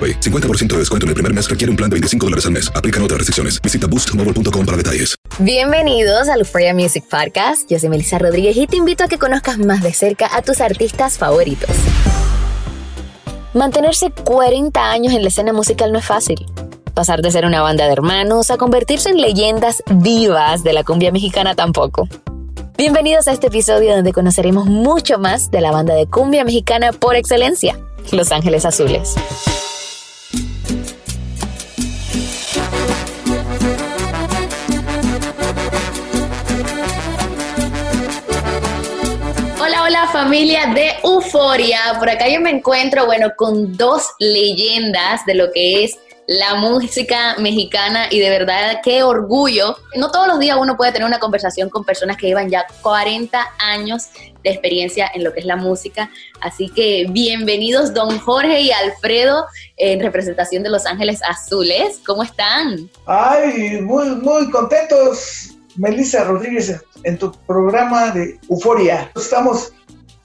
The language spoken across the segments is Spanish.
AroPay. 50% de descuento en el primer mes requiere un plan de 25 dólares al mes. Aplican otras restricciones. Visita boostmobile.com para detalles. Bienvenidos al Euphoria Music Podcast. Yo soy Melissa Rodríguez y te invito a que conozcas más de cerca a tus artistas favoritos. Mantenerse 40 años en la escena musical no es fácil. Pasar de ser una banda de hermanos a convertirse en leyendas vivas de la cumbia mexicana tampoco. Bienvenidos a este episodio donde conoceremos mucho más de la banda de cumbia mexicana por excelencia, Los Ángeles Azules. Familia de Euforia. Por acá yo me encuentro, bueno, con dos leyendas de lo que es la música mexicana y de verdad qué orgullo. No todos los días uno puede tener una conversación con personas que llevan ya 40 años de experiencia en lo que es la música. Así que bienvenidos don Jorge y Alfredo en representación de Los Ángeles Azules. ¿Cómo están? Ay, muy, muy contentos, Melissa Rodríguez, en tu programa de Euforia. Estamos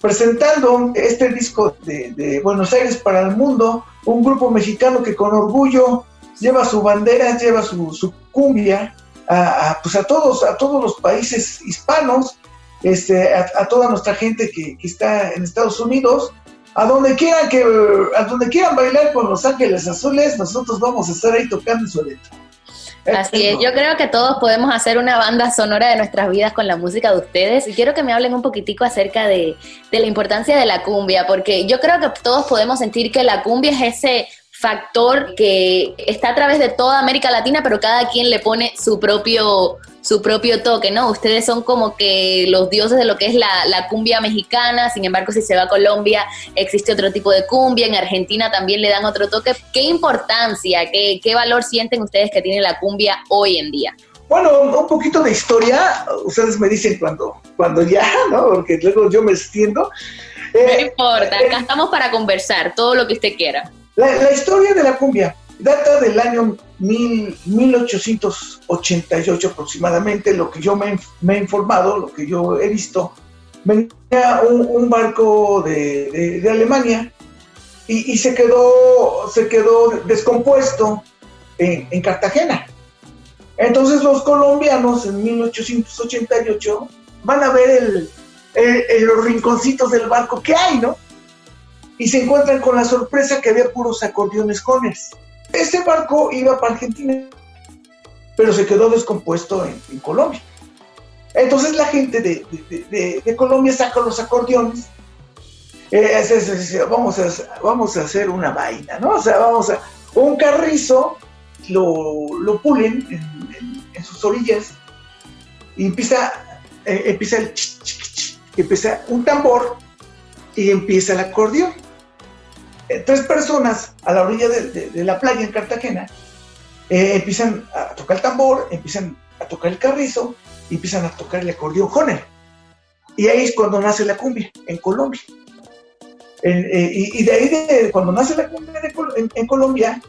presentando este disco de, Buenos Aires para el mundo, un grupo mexicano que con orgullo lleva su bandera, lleva su, cumbia a, pues a, todos, a todos los países hispanos, este, a, toda nuestra gente que, que, está en Estados Unidos, a donde quieran que, a donde quieran bailar con Los Ángeles Azules, nosotros vamos a estar ahí tocando su letra. Así es, yo creo que todos podemos hacer una banda sonora de nuestras vidas con la música de ustedes. Y quiero que me hablen un poquitico acerca de, de, la importancia de la cumbia, porque yo creo que todos podemos sentir que la cumbia es ese factor que está a través de toda América Latina, pero cada quien le pone su propio su propio toque, ¿no? Ustedes son como que los dioses de lo que es la, la, cumbia mexicana, sin embargo, si se va a Colombia, existe otro tipo de cumbia, en Argentina también le dan otro toque. ¿Qué importancia, qué, qué valor sienten ustedes que tiene la cumbia hoy en día? Bueno, un poquito de historia, ustedes me dicen cuando, cuando ya, ¿no? Porque luego yo me extiendo. Eh, no importa, acá eh, estamos para conversar, todo lo que usted quiera. La, historia de la cumbia data del año mil, 1888 aproximadamente, lo que yo me, he informado, lo que yo he visto, venía un, barco de, Alemania y, se, quedó, se quedó descompuesto en, en, Cartagena. Entonces los colombianos en 1888 van a ver el, los rinconcitos del barco que hay, ¿no? Y se encuentran con la sorpresa que había puros acordeones cones. Ese barco iba para Argentina, pero se quedó descompuesto en, Colombia. Entonces la gente de, de, Colombia saca los acordeones. Eh, es, es, vamos, a, vamos a hacer una vaina, ¿no? O sea, vamos a. Un carrizo lo, lo pulen en, sus orillas y empieza, eh, empieza el. Ch, ch, empieza un tambor y empieza el acordeón tres personas a la orilla de, la playa en Cartagena eh, empiezan a tocar el tambor, empiezan a tocar el carrizo y empiezan a tocar el acordeón Joner. Y ahí es cuando nace la cumbia, en Colombia. Eh, y, de ahí, de, cuando nace la cumbia en, Colombia,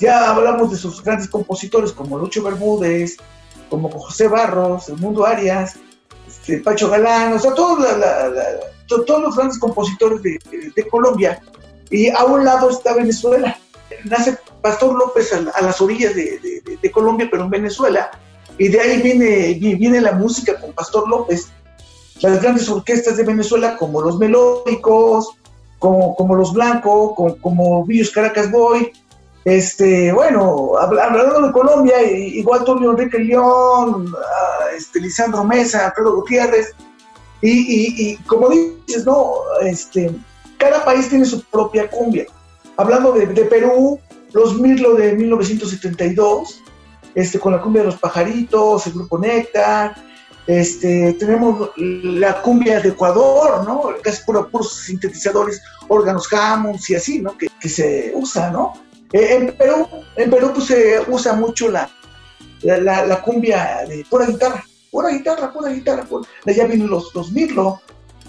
ya hablamos de sus grandes compositores como Lucho Bermúdez, como José Barros, El Mundo Arias, este, Pacho Galán, o sea, todos, los grandes compositores de, Colombia. Y a un lado está Venezuela. Nace Pastor López a, las orillas de, de, Colombia, pero en Venezuela. Y de ahí viene, viene la música con Pastor López. Las grandes orquestas de Venezuela, como los melódicos, como, como los blancos, como, como Villos Caracas Boy, este, bueno, hablando de Colombia, igual Tulio Enrique León, ah, este, Lisandro Mesa, Alfredo Gutiérrez, y, como dices, no, este, cada país tiene su propia cumbia. Hablando de, Perú, los Mirlo de 1972, este, con la cumbia de los pajaritos, el grupo Néctar, este, tenemos la cumbia de Ecuador, ¿no? Casi por puros sintetizadores, órganos Hammonds y así, ¿no? Que, se usa, ¿no? Eh, en Perú, en Perú pues, se usa mucho la, la, cumbia de pura guitarra, pura guitarra, pura guitarra. De allá vienen los, los mirlo.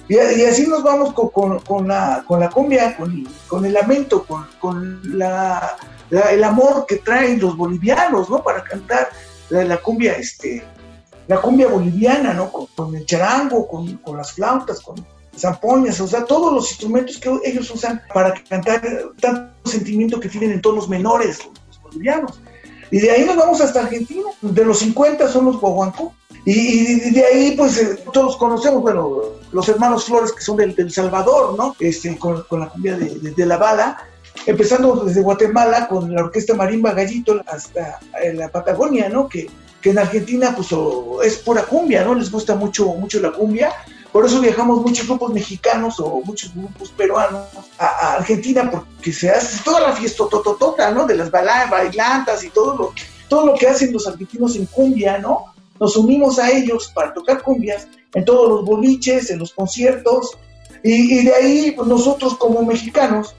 Y, así nos vamos con, la, con la cumbia, con, el lamento, con, el amor que traen los bolivianos, ¿no? Para cantar la, cumbia, este, la cumbia boliviana, ¿no? Con, el charango, con, las flautas, con, zampoñas, o sea, todos los instrumentos que ellos usan para cantar tanto sentimiento que tienen en tonos menores los, bolivianos. Y de ahí nos vamos hasta Argentina, de los 50 son los guaguancó. Y, de ahí, pues, eh, todos conocemos, bueno, los hermanos Flores, que son del, Salvador, ¿no? Este, con, la cumbia de, La Bala, empezando desde Guatemala con la orquesta Marimba Gallito hasta eh, la Patagonia, ¿no? Que, que en Argentina, pues, es pura cumbia, ¿no? Les gusta mucho, mucho la cumbia. Por eso viajamos muchos grupos mexicanos o muchos grupos peruanos a, Argentina, porque se hace toda la fiesta tototota, ¿no? De las bailantas y todo lo, todo lo que hacen los argentinos en cumbia, ¿no? Nos unimos a ellos para tocar cumbias en todos los boliches, en los conciertos, y, de ahí pues, nosotros como mexicanos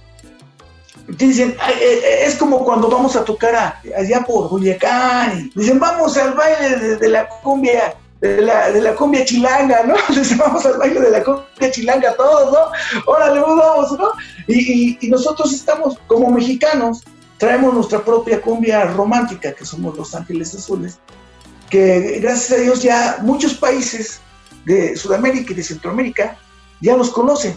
dicen, eh, eh, es como cuando vamos a tocar allá por Culiacán, dicen, vamos al baile de la cumbia de la, de la cumbia chilanga, ¿no? Les vamos al baile de la cumbia chilanga todos, ¿no? Órale, vamos, ¿no? Y, nosotros estamos, como mexicanos, traemos nuestra propia cumbia romántica, que somos los Ángeles Azules, que gracias a Dios ya muchos países de Sudamérica y de Centroamérica ya nos conocen.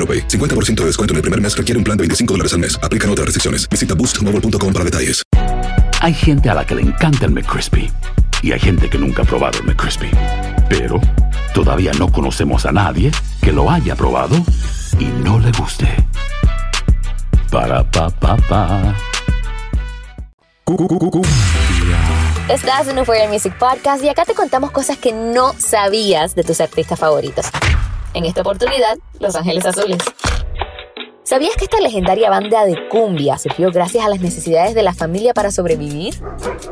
50% de descuento en el primer mes requiere un plan de 25 dólares al mes. Aplican otras restricciones. Visita boostmobile.com para detalles. Hay gente a la que le encanta el McCrispy y hay gente que nunca ha probado el McCrispy. Pero todavía no conocemos a nadie que lo haya probado y no le guste. Para pa pa pa. Estás en Euphoria Music Podcast y acá te contamos cosas que no sabías de tus artistas favoritos. En esta oportunidad, Los Ángeles Azules. ¿Sabías que esta legendaria banda de cumbia surgió gracias a las necesidades de la familia para sobrevivir?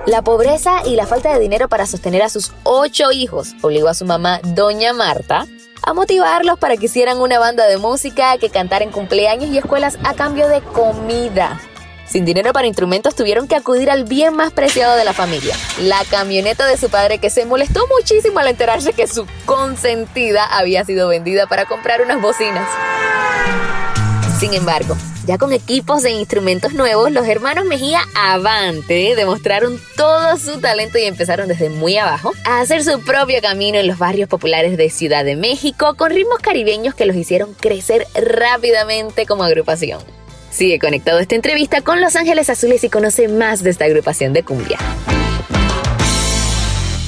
La pobreza y la falta de dinero para sostener a sus ocho hijos obligó a su mamá, Doña Marta, a motivarlos para que hicieran una banda de música que cantara en cumpleaños y escuelas a cambio de comida. Sin dinero para instrumentos tuvieron que acudir al bien más preciado de la familia, la camioneta de su padre que se molestó muchísimo al enterarse que su consentida había sido vendida para comprar unas bocinas. Sin embargo, ya con equipos e instrumentos nuevos, los hermanos Mejía Avante demostraron todo su talento y empezaron desde muy abajo a hacer su propio camino en los barrios populares de Ciudad de México con ritmos caribeños que los hicieron crecer rápidamente como agrupación. Sigue conectado esta entrevista con Los Ángeles Azules y conoce más de esta agrupación de cumbia.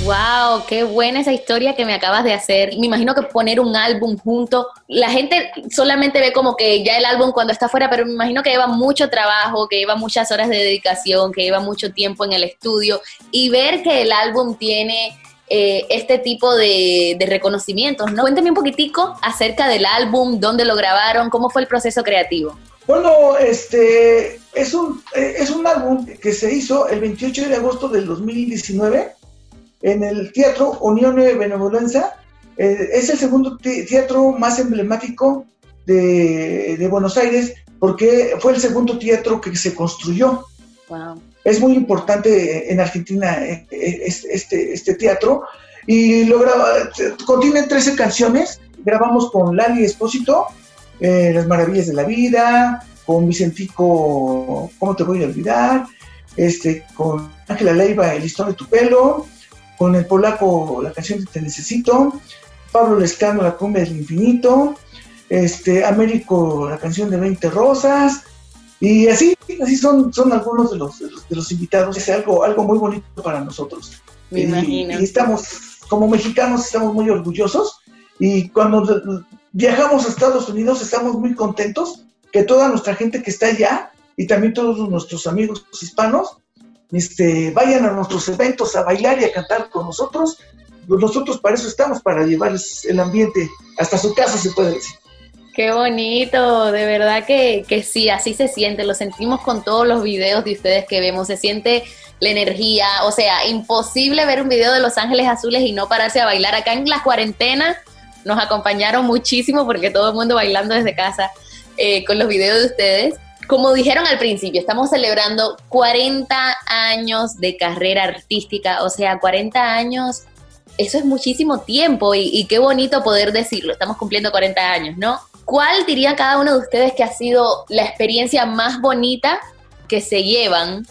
Wow, qué buena esa historia que me acabas de hacer. Me imagino que poner un álbum junto, la gente solamente ve como que ya el álbum cuando está fuera, pero me imagino que lleva mucho trabajo, que lleva muchas horas de dedicación, que lleva mucho tiempo en el estudio y ver que el álbum tiene eh, este tipo de, reconocimientos, ¿no? Cuéntame un poquitico acerca del álbum, dónde lo grabaron, cómo fue el proceso creativo. Bueno, este es un, eh, es un álbum que se hizo el 28 de agosto del 2019 en el Teatro Unión de Benevolencia. Eh, es el segundo teatro más emblemático de, Buenos Aires porque fue el segundo teatro que se construyó. Es muy importante en Argentina eh, este, este teatro y lo contiene 13 canciones. Grabamos con Lali Espósito, eh, Las Maravillas de la Vida, con Vicentico, ¿Cómo te voy a olvidar? Este, con Ángela Leiva, El listón de tu pelo, con el polaco la canción de Te Necesito, Pablo Lescano, La cumbia del infinito, este, Américo, la canción de 20 rosas, y así, así son, son algunos de los, de los, invitados. Es algo, algo muy bonito para nosotros. Me imagino. Y estamos, como mexicanos, estamos muy orgullosos. Y cuando viajamos a Estados Unidos estamos muy contentos que toda nuestra gente que está allá y también todos nuestros amigos hispanos este, vayan a nuestros eventos a bailar y a cantar con nosotros. Nosotros para eso estamos, para llevarles el ambiente hasta su casa, se puede decir. Qué bonito, de verdad que, que sí, así se siente, lo sentimos con todos los videos de ustedes que vemos, se siente la energía, o sea, imposible ver un video de Los Ángeles Azules y no pararse a bailar. Acá en la cuarentena nos acompañaron muchísimo porque todo el mundo bailando desde casa eh, con los videos de ustedes. Como dijeron al principio, estamos celebrando 40 años de carrera artística, o sea, 40 años, eso es muchísimo tiempo y, y qué bonito poder decirlo, estamos cumpliendo 40 años, ¿no? ¿Cuál diría cada uno de ustedes que ha sido la experiencia más bonita que se llevan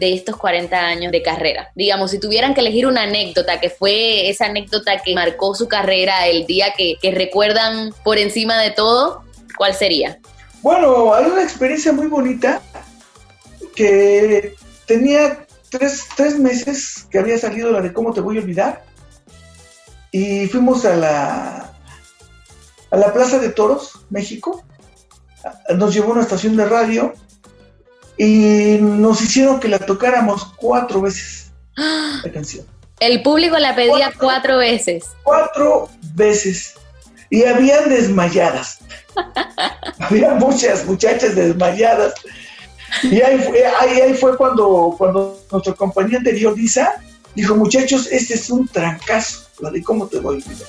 de estos 40 años de carrera? Digamos, si tuvieran que elegir una anécdota, que fue esa anécdota que marcó su carrera, el día que, recuerdan por encima de todo, ¿cuál sería? Bueno, hay una experiencia muy bonita que tenía tres, tres meses que había salido la de ¿Cómo te voy a olvidar? Y fuimos a la, a la Plaza de Toros, México. Nos llevó una estación de radio y nos hicieron que la tocáramos cuatro veces la canción. El público la pedía cuatro, veces. Cuatro veces. Y habían desmayadas. Había muchas muchachas desmayadas. Y ahí fue, ahí, fue cuando, cuando nuestra compañía anterior, Lisa, dijo, muchachos, este es un trancazo. ¿Cómo te voy a olvidar?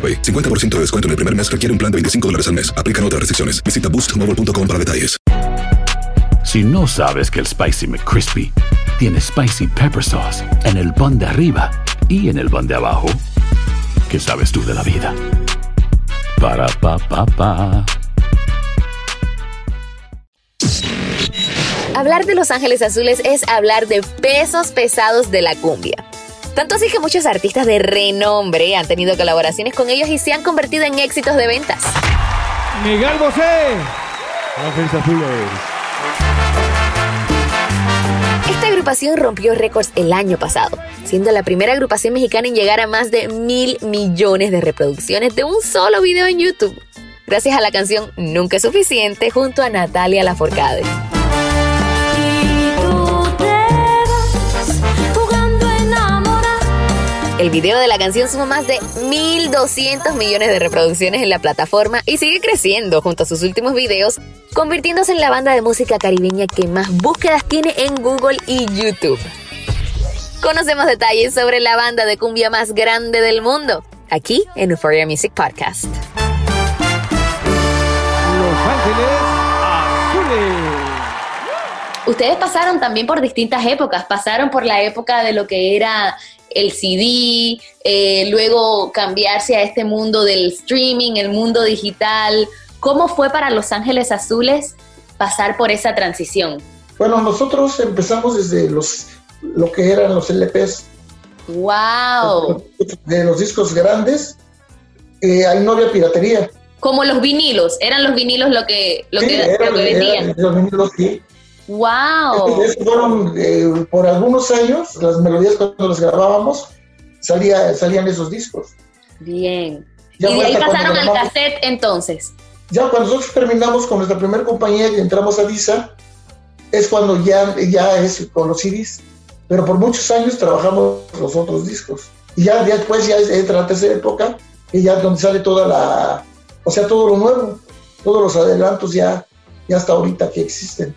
AroPay. 50% de descuento en el primer mes requiere un plan de 25 dólares al mes. Aplican otras restricciones. Visita boostmobile.com para detalles. Si no sabes que el Spicy McCrispy tiene Spicy Pepper Sauce en el pan de arriba y en el pan de abajo, ¿qué sabes tú de la vida? Para, pa, pa, pa. Hablar de Los Ángeles Azules es hablar de pesos pesados de la cumbia. Tanto así que muchos artistas de renombre han tenido colaboraciones con ellos y se han convertido en éxitos de ventas. Miguel Bosé. Esta agrupación rompió récords el año pasado, siendo la primera agrupación mexicana en llegar a más de mil millones de reproducciones de un solo video en YouTube, gracias a la canción Nunca es suficiente junto a Natalia Lafourcade. El video de la canción suma más de 1.200 millones de reproducciones en la plataforma y sigue creciendo junto a sus últimos videos, convirtiéndose en la banda de música caribeña que más búsquedas tiene en Google y YouTube. Conocemos detalles sobre la banda de cumbia más grande del mundo, aquí en Euphoria Music Podcast. Los Ángeles Azules. Ustedes pasaron también por distintas épocas, pasaron por la época de lo que era el CD, eh, luego cambiarse a este mundo del streaming, el mundo digital. ¿Cómo fue para Los Ángeles Azules pasar por esa transición? Bueno, nosotros empezamos desde los lo que eran los LPs. ¡Wow! De los discos grandes, eh, ahí no había piratería. Como los vinilos, eran los vinilos lo que, lo Sí, que, eran- lo que vendían. eran los vinilos, sí. ¡Wow! Fueron eh, por algunos años, las melodías cuando las grabábamos, salía, salían esos discos. Bien. Ya y de ahí pasaron al grabamos- cassette entonces. Ya cuando nosotros terminamos con nuestra primera compañía y entramos a Visa, es cuando ya, ya es con los CDs. Pero por muchos años trabajamos los otros discos. Y ya, después ya entra la tercera época, y ya donde sale toda la, o sea, todo lo nuevo, todos los adelantos ya, ya hasta ahorita que existen.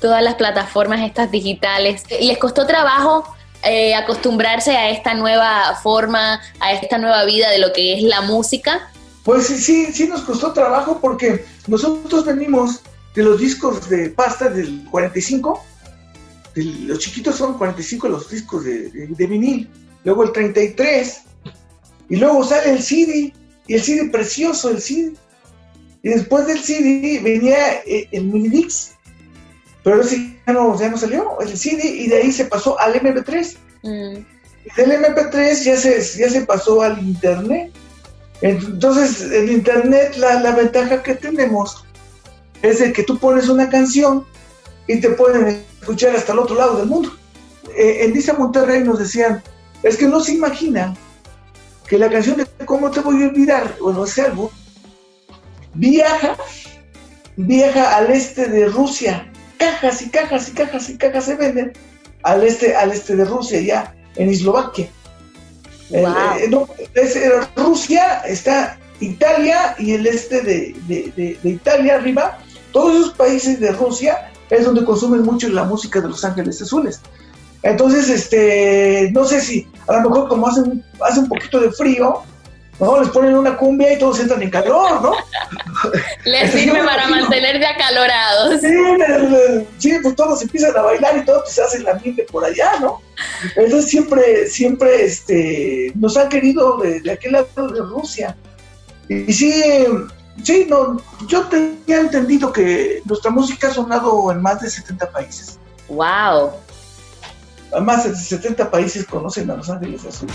Todas las plataformas estas digitales. ¿Y les costó trabajo eh, acostumbrarse a esta nueva forma, a esta nueva vida de lo que es la música? Pues sí, sí, sí nos costó trabajo porque nosotros venimos de los discos de pasta del 45, del- los chiquitos son 45 los discos de, de- de vinil, luego el 33, y luego sale el CD, y el CD precioso, el CD. Y después del CD venía eh, el Minidix, pero ese ya no, ya no salió, el CD, y de ahí se pasó al MP3. Mm, Y del MP3 ya se, ya se pasó al Internet. Entonces, el Internet, la, la ventaja que tenemos es de que tú pones una canción y te pueden escuchar hasta el otro lado del mundo. Eh, en Visa Monterrey nos decían, es que no se imaginan que la canción de ¿Cómo te voy a olvidar? Bueno, ese álbum viaja, viaja al este de Rusia. Cajas y cajas y cajas y cajas se venden al este, al este de Rusia, ya en Eslovaquia. Wow. eh, no, es, eh, Rusia está Italia y el este de, de- de- de Italia arriba. Todos esos países de Rusia es donde consumen mucho la música de Los Ángeles Azules. Entonces, este, no sé si a lo mejor como hace un, hace un poquito de frío, ¿no? Les ponen una cumbia y todos entran en calor, ¿no? Les sirve para mantenerse acalorados. Sí, pues todos empiezan a bailar y todo pues, se hace el ambiente por allá, ¿no? Entonces siempre, siempre este, nos han querido de, de aquel lado de Rusia. Y, sí, sí, no, yo tenía entendido que nuestra música ha sonado en más de 70 países. ¡Wow! Más de 70 países conocen a Los Ángeles Azules.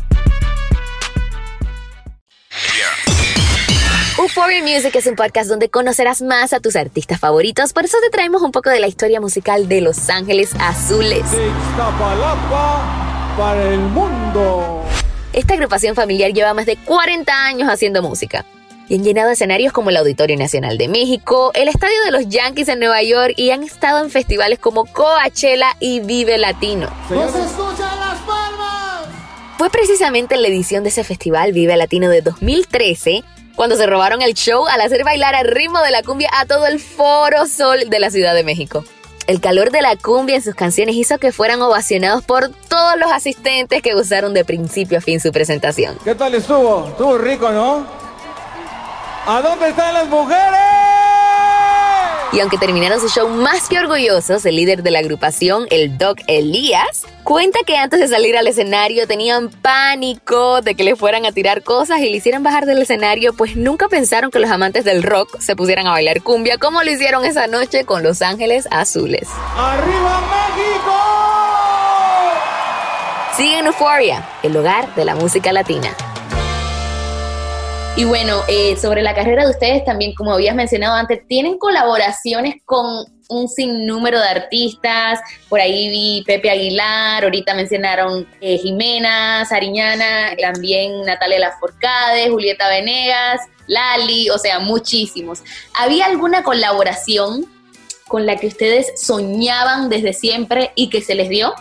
Euphoria Music es un podcast donde conocerás más a tus artistas favoritos, por eso te traemos un poco de la historia musical de Los Ángeles Azules. De Iztapalapa para el mundo. Esta agrupación familiar lleva más de 40 años haciendo música y han llenado escenarios como el Auditorio Nacional de México, el Estadio de los Yankees en Nueva York y han estado en festivales como Coachella y Vive Latino. ¡Nos escuchan las palmas! Fue precisamente en la edición de ese festival Vive Latino de 2013 cuando se robaron el show al hacer bailar al ritmo de la cumbia a todo el foro sol de la Ciudad de México. El calor de la cumbia en sus canciones hizo que fueran ovacionados por todos los asistentes que usaron de principio a fin su presentación. ¿Qué tal estuvo? Estuvo rico, ¿no? ¿A dónde están las mujeres? Y aunque terminaron su show más que orgullosos, el líder de la agrupación, el Doc Elías, cuenta que antes de salir al escenario tenían pánico de que le fueran a tirar cosas y le hicieran bajar del escenario, pues nunca pensaron que los amantes del rock se pusieran a bailar cumbia como lo hicieron esa noche con Los Ángeles Azules. ¡Arriba México! Sigue en Euphoria, el hogar de la música latina. Y bueno, eh, sobre la carrera de ustedes también, como habías mencionado antes, tienen colaboraciones con un sinnúmero de artistas. Por ahí vi Pepe Aguilar, ahorita mencionaron eh, Jimena, Sariñana, también Natalia Laforcade, Julieta Venegas, Lali, o sea, muchísimos. ¿Había alguna colaboración con la que ustedes soñaban desde siempre y que se les dio?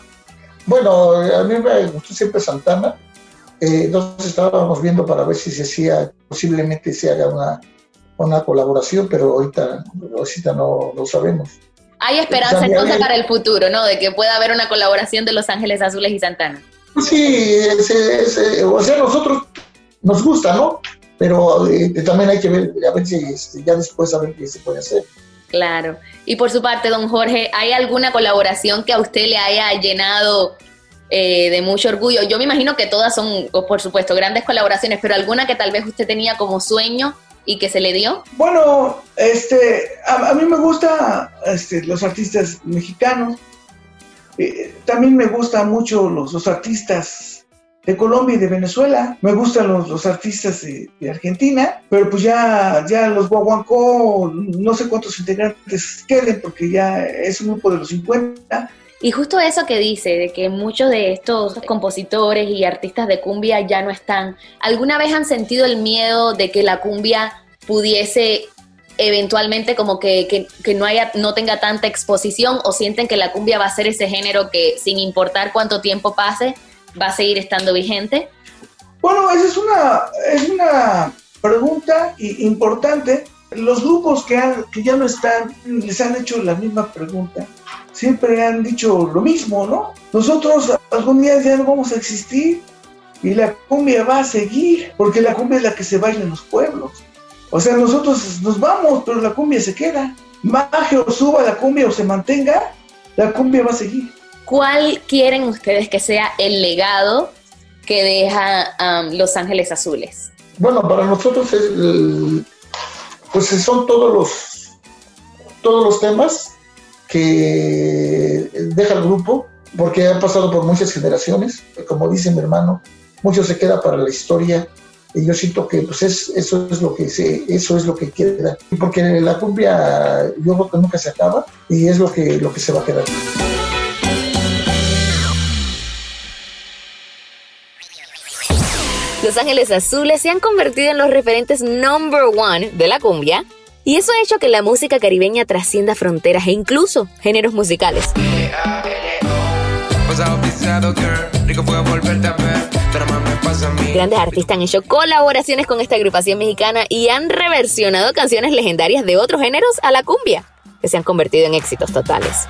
Bueno, a mí me gustó siempre Santana. Eh, estábamos viendo para ver si se hacía, posiblemente se haga una, una colaboración, pero ahorita, ahorita no lo sabemos. Hay esperanza También entonces hay- para el futuro, ¿no? De que pueda haber una colaboración de Los Ángeles Azules y Santana. Pues sí, ese- o sea, nosotros nos gusta, ¿no? Pero eh, también hay que ver, a ver si este, ya después a ver qué se puede hacer. Claro. Y por su parte, don Jorge, ¿hay alguna colaboración que a usted le haya llenado eh, de mucho orgullo? Yo me imagino que todas son, por supuesto, grandes colaboraciones, pero alguna que tal vez usted tenía como sueño y que se le dio. Bueno, este, a, mí me gusta este, los artistas mexicanos. Eh, también me gustan mucho los, artistas de Colombia y de Venezuela. Me gustan los, artistas de, de Argentina, pero pues ya, ya los guaguancó, no sé cuántos integrantes queden, porque ya es un grupo de los 50. Y justo eso que dice, de que muchos de estos compositores y artistas de cumbia ya no están, ¿alguna vez han sentido el miedo de que la cumbia pudiese eventualmente como que, que- no haya, no tenga tanta exposición o sienten que la cumbia va a ser ese género que sin importar cuánto tiempo pase, va a seguir estando vigente? Bueno, esa es una, es una pregunta importante. Los grupos que, han- que ya no están les han hecho la misma pregunta. Siempre han dicho lo mismo, ¿no? Nosotros algún día ya no vamos a existir y la cumbia va a seguir, porque la cumbia es la que se baila en los pueblos. O sea, nosotros nos vamos, pero la cumbia se queda. Baje o suba la cumbia o se mantenga, la cumbia va a seguir. ¿Cuál quieren ustedes que sea el legado que deja um, Los Ángeles Azules? Bueno, para nosotros es, pues son todos los todos los temas que deja el grupo, porque han pasado por muchas generaciones, como dice mi hermano, mucho se queda para la historia y yo siento que pues es, eso es lo que se, eso es lo que queda. Porque la cumbia yo creo nunca se acaba y es lo que lo que se va a quedar Los Ángeles Azules se han convertido en los referentes number one de la cumbia y eso ha hecho que la música caribeña trascienda fronteras e incluso géneros musicales. Grandes artistas han hecho colaboraciones con esta agrupación mexicana y han reversionado canciones legendarias de otros géneros a la cumbia, que se han convertido en éxitos totales.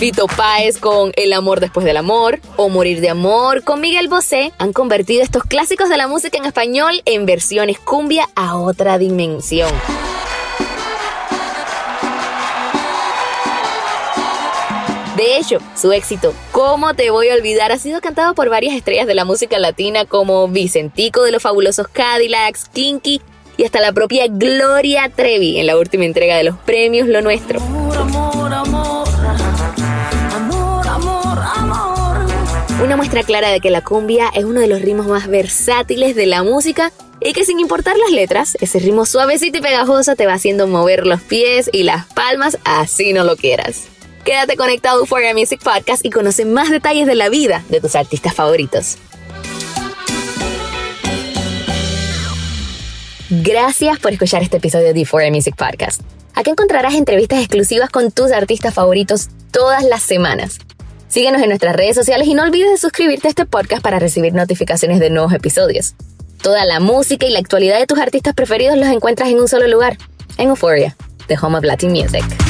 Vito Páez con El amor después del amor o Morir de amor con Miguel Bosé han convertido estos clásicos de la música en español en versiones cumbia a otra dimensión. De hecho, su éxito, ¿Cómo te voy a olvidar? ha sido cantado por varias estrellas de la música latina como Vicentico de los fabulosos Cadillacs, Kinky y hasta la propia Gloria Trevi en la última entrega de los premios Lo Nuestro. Una muestra clara de que la cumbia es uno de los ritmos más versátiles de la música y que sin importar las letras, ese ritmo suavecito y pegajoso te va haciendo mover los pies y las palmas así no lo quieras. Quédate conectado a Euphoria Music Podcast y conoce más detalles de la vida de tus artistas favoritos. Gracias por escuchar este episodio de Euphoria Music Podcast. Aquí encontrarás entrevistas exclusivas con tus artistas favoritos todas las semanas. Síguenos en nuestras redes sociales y no olvides de suscribirte a este podcast para recibir notificaciones de nuevos episodios. Toda la música y la actualidad de tus artistas preferidos los encuentras en un solo lugar, en Euphoria, the home of Latin music.